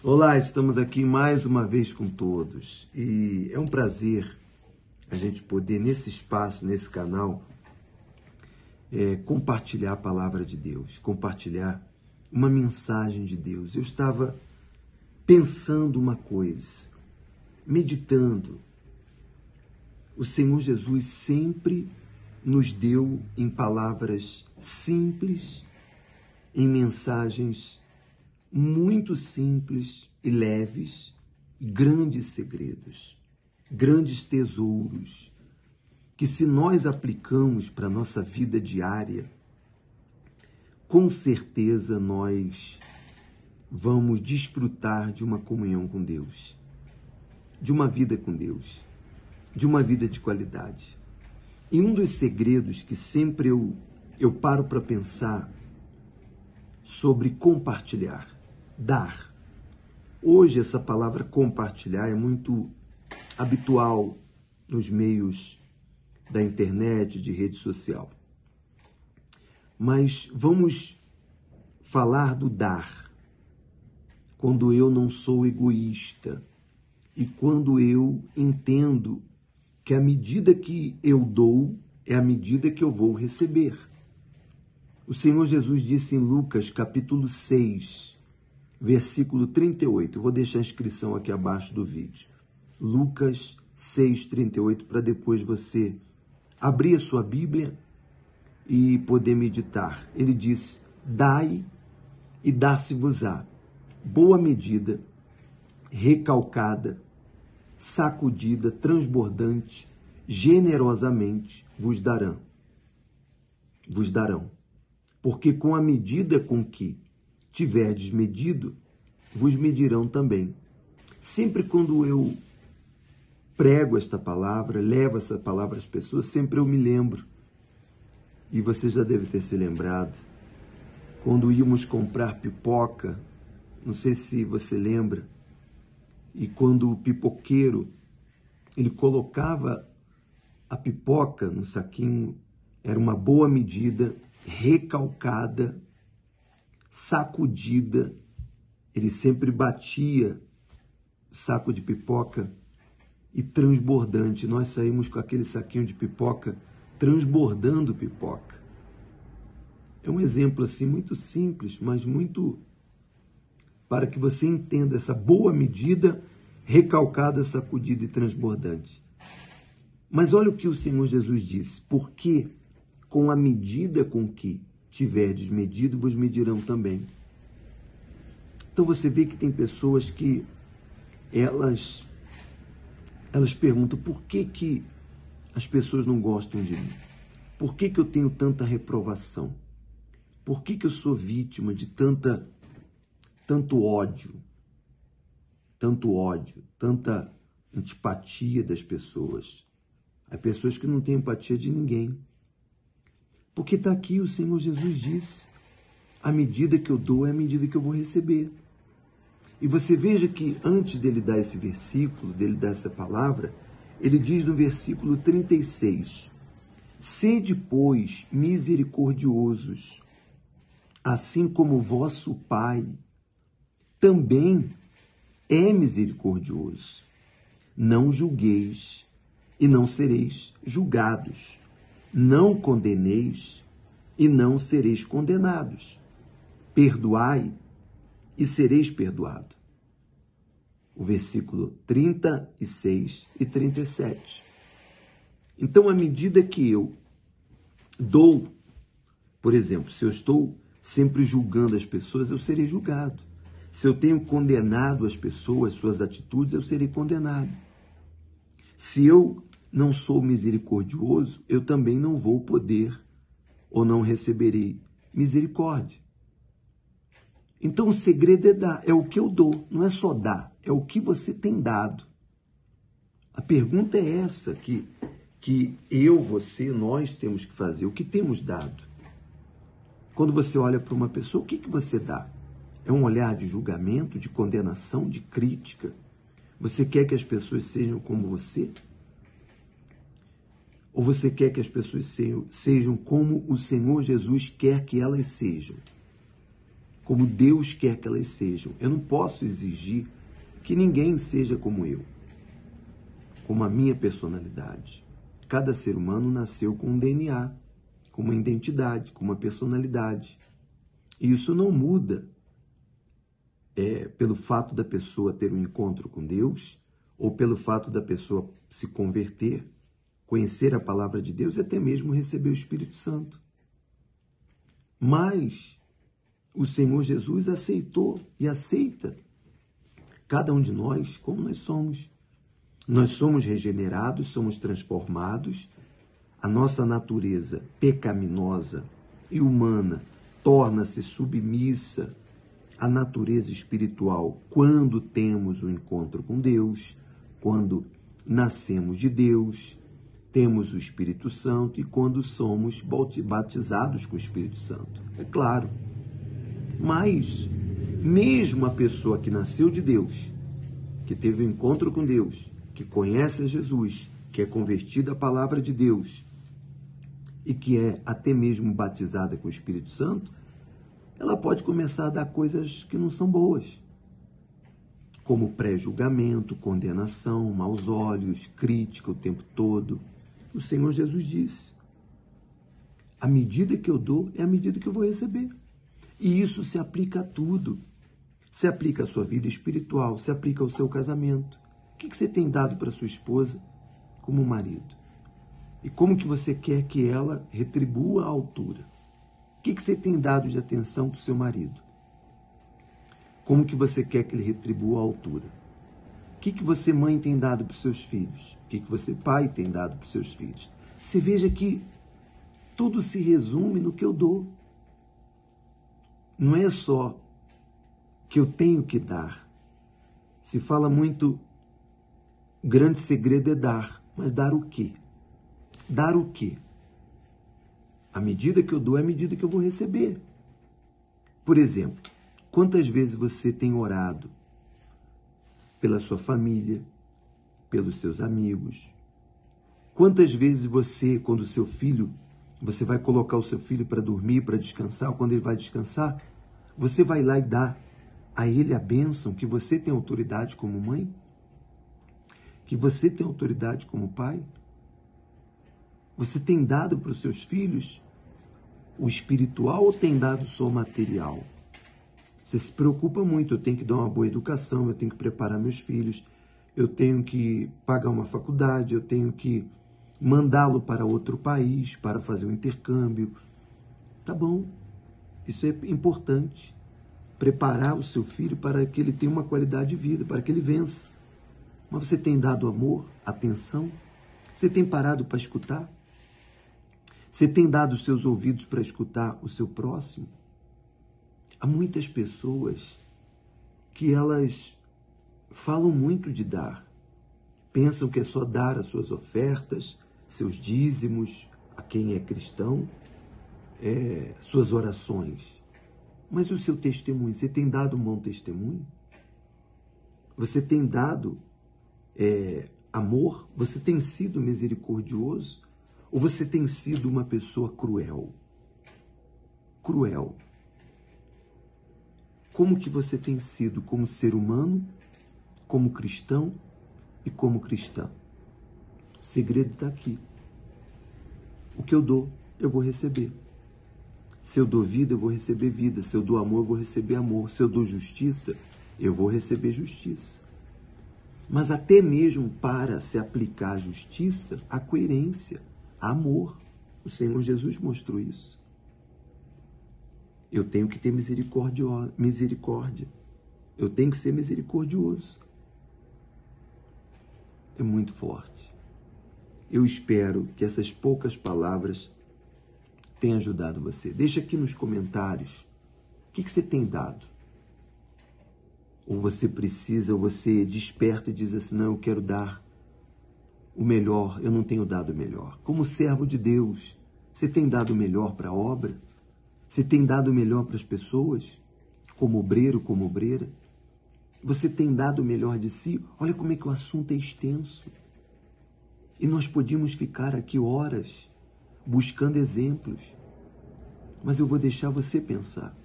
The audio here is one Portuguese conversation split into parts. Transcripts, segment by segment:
Olá, estamos aqui mais uma vez com todos e é um prazer a gente poder, nesse espaço, nesse canal, é, compartilhar a palavra de Deus, compartilhar uma mensagem de Deus. Eu estava pensando uma coisa, meditando. O Senhor Jesus sempre nos deu em palavras simples, em mensagens muito simples e leves, grandes segredos, grandes tesouros, que se nós aplicamos para a nossa vida diária, com certeza nós vamos desfrutar de uma comunhão com Deus, de uma vida com Deus, de uma vida de qualidade. E um dos segredos que sempre eu, eu paro para pensar sobre compartilhar dar. Hoje, essa palavra compartilhar é muito habitual nos meios da internet, de rede social. Mas vamos falar do dar. Quando eu não sou egoísta e quando eu entendo que a medida que eu dou é a medida que eu vou receber. O Senhor Jesus disse em Lucas capítulo 6, versículo 38. Eu vou deixar a inscrição aqui abaixo do vídeo. Lucas 6, 38, para depois você abrir a sua Bíblia e poder meditar. Ele diz: Dai e dar-se-vos-á boa medida, recalcada, sacudida, transbordante, generosamente vos darão. Vos darão. Porque com a medida com que tiverdes medido, vos medirão também. Sempre quando eu prego esta palavra, levo essa palavra às pessoas, sempre eu me lembro. E você já deve ter se lembrado. Quando íamos comprar pipoca, não sei se você lembra, e quando o pipoqueiro ele colocava a pipoca no saquinho, era uma boa medida, recalcada, sacudida, ele sempre batia saco de pipoca e transbordante. Nós saímos com aquele saquinho de pipoca transbordando pipoca. É um exemplo assim muito simples, mas muito para que você entenda essa boa medida recalcada, sacudida e transbordante. Mas olha o que o Senhor Jesus disse: porque com a medida com que tiverdes medido, vos medirão também. Então você vê que tem pessoas que elas elas perguntam por que que as pessoas não gostam de mim? Por que que eu tenho tanta reprovação? Por que que eu sou vítima de tanta tanto ódio? Tanto ódio, tanta antipatia das pessoas. Há pessoas que não têm empatia de ninguém. Porque está aqui o Senhor Jesus disse: a medida que eu dou é a medida que eu vou receber. E você veja que antes dele dar esse versículo, dele dar essa palavra, ele diz no versículo 36: Sede, pois, misericordiosos, assim como vosso Pai também é misericordioso. Não julgueis e não sereis julgados não condeneis e não sereis condenados. Perdoai e sereis perdoado. O versículo 36 e 37. Então, à medida que eu dou, por exemplo, se eu estou sempre julgando as pessoas, eu serei julgado. Se eu tenho condenado as pessoas, suas atitudes, eu serei condenado. Se eu não sou misericordioso, eu também não vou poder ou não receberei misericórdia. Então o segredo é dar, é o que eu dou, não é só dar, é o que você tem dado. A pergunta é essa que que eu, você, nós temos que fazer, o que temos dado. Quando você olha para uma pessoa, o que, que você dá? É um olhar de julgamento, de condenação, de crítica? Você quer que as pessoas sejam como você? Ou você quer que as pessoas sejam, como o Senhor Jesus quer que elas sejam? como Deus quer que elas sejam. Eu não posso exigir que ninguém seja como eu, como a minha personalidade. Cada ser humano nasceu com um DNA, com uma identidade, com uma personalidade. E isso não muda é, pelo fato da pessoa ter um encontro com Deus ou pelo fato da pessoa se converter, conhecer a palavra de Deus e até mesmo receber o Espírito Santo. Mas o Senhor Jesus aceitou e aceita cada um de nós como nós somos. Nós somos regenerados, somos transformados, a nossa natureza pecaminosa e humana torna-se submissa à natureza espiritual quando temos o um encontro com Deus, quando nascemos de Deus, temos o Espírito Santo e quando somos batizados com o Espírito Santo. É claro. Mas, mesmo a pessoa que nasceu de Deus, que teve um encontro com Deus, que conhece Jesus, que é convertida à palavra de Deus e que é até mesmo batizada com o Espírito Santo, ela pode começar a dar coisas que não são boas, como pré-julgamento, condenação, maus olhos, crítica o tempo todo. O Senhor Jesus disse: a medida que eu dou é a medida que eu vou receber. E isso se aplica a tudo. Se aplica à sua vida espiritual, se aplica ao seu casamento. O que você tem dado para sua esposa como marido? E como que você quer que ela retribua a altura? O que você tem dado de atenção para o seu marido? Como que você quer que ele retribua a altura? O que, que você, mãe, tem dado para os seus filhos? O que, que você, pai, tem dado para os seus filhos? Você veja que tudo se resume no que eu dou. Não é só que eu tenho que dar. Se fala muito, o grande segredo é dar, mas dar o quê? Dar o quê? A medida que eu dou é a medida que eu vou receber. Por exemplo, quantas vezes você tem orado pela sua família, pelos seus amigos? Quantas vezes você, quando seu filho você vai colocar o seu filho para dormir, para descansar, quando ele vai descansar, você vai lá e dá a ele a bênção que você tem autoridade como mãe? Que você tem autoridade como pai? Você tem dado para os seus filhos o espiritual ou tem dado só o material? Você se preocupa muito, eu tenho que dar uma boa educação, eu tenho que preparar meus filhos, eu tenho que pagar uma faculdade, eu tenho que mandá-lo para outro país para fazer um intercâmbio. Tá bom, isso é importante. Preparar o seu filho para que ele tenha uma qualidade de vida, para que ele vença. Mas você tem dado amor, atenção? Você tem parado para escutar? Você tem dado seus ouvidos para escutar o seu próximo? Há muitas pessoas que elas falam muito de dar, pensam que é só dar as suas ofertas, seus dízimos, a quem é cristão, é, suas orações. Mas o seu testemunho, você tem dado um bom testemunho? Você tem dado é, amor? Você tem sido misericordioso? Ou você tem sido uma pessoa cruel? Cruel. Como que você tem sido como ser humano, como cristão e como cristã? O segredo está aqui. O que eu dou, eu vou receber. Se eu dou vida, eu vou receber vida. Se eu dou amor, eu vou receber amor. Se eu dou justiça, eu vou receber justiça. Mas até mesmo para se aplicar a justiça, a coerência, a amor. O Senhor Jesus mostrou isso. Eu tenho que ter misericórdia. misericórdia. Eu tenho que ser misericordioso. É muito forte. Eu espero que essas poucas palavras tenham ajudado você. Deixa aqui nos comentários o que, que você tem dado. Ou você precisa, ou você desperta e diz assim: não, eu quero dar o melhor, eu não tenho dado o melhor. Como servo de Deus, você tem dado o melhor para a obra? Você tem dado melhor para as pessoas? Como obreiro, como obreira? Você tem dado o melhor de si? Olha como é que o assunto é extenso. E nós podíamos ficar aqui horas buscando exemplos. Mas eu vou deixar você pensar.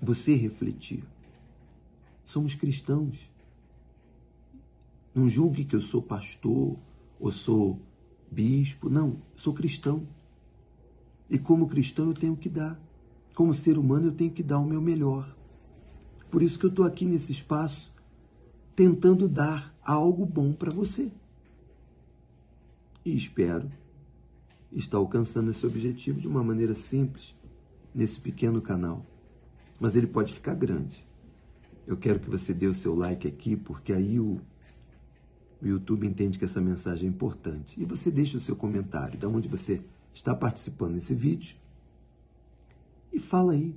você refletir. Somos cristãos. Não julgue que eu sou pastor ou sou bispo. Não, sou cristão. E como cristão eu tenho que dar. Como ser humano eu tenho que dar o meu melhor. Por isso que eu estou aqui nesse espaço tentando dar algo bom para você. E espero estar alcançando esse objetivo de uma maneira simples, nesse pequeno canal. Mas ele pode ficar grande. Eu quero que você dê o seu like aqui, porque aí o, o YouTube entende que essa mensagem é importante. E você deixa o seu comentário, de onde você está participando desse vídeo. E fala aí.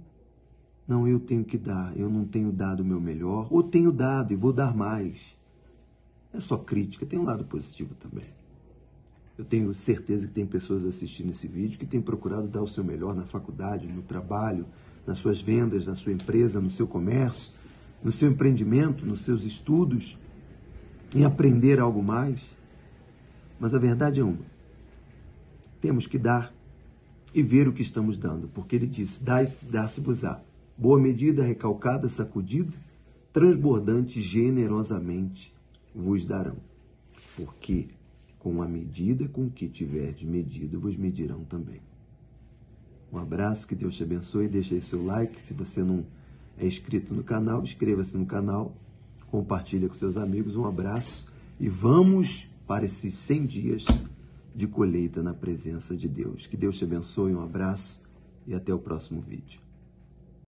Não, eu tenho que dar, eu não tenho dado o meu melhor, ou tenho dado e vou dar mais. É só crítica, tem um lado positivo também. Eu tenho certeza que tem pessoas assistindo esse vídeo que têm procurado dar o seu melhor na faculdade, no trabalho, nas suas vendas, na sua empresa, no seu comércio, no seu empreendimento, nos seus estudos, em aprender algo mais. Mas a verdade é uma: temos que dar e ver o que estamos dando, porque ele disse: dá-se-vos-á. Boa medida, recalcada, sacudida, transbordante, generosamente vos darão. Porque com a medida com que tiverdes medido, vos medirão também. Um abraço, que Deus te abençoe. Deixa aí seu like. Se você não é inscrito no canal, inscreva-se no canal, compartilha com seus amigos. Um abraço e vamos para esses 100 dias de colheita na presença de Deus. Que Deus te abençoe. Um abraço e até o próximo vídeo.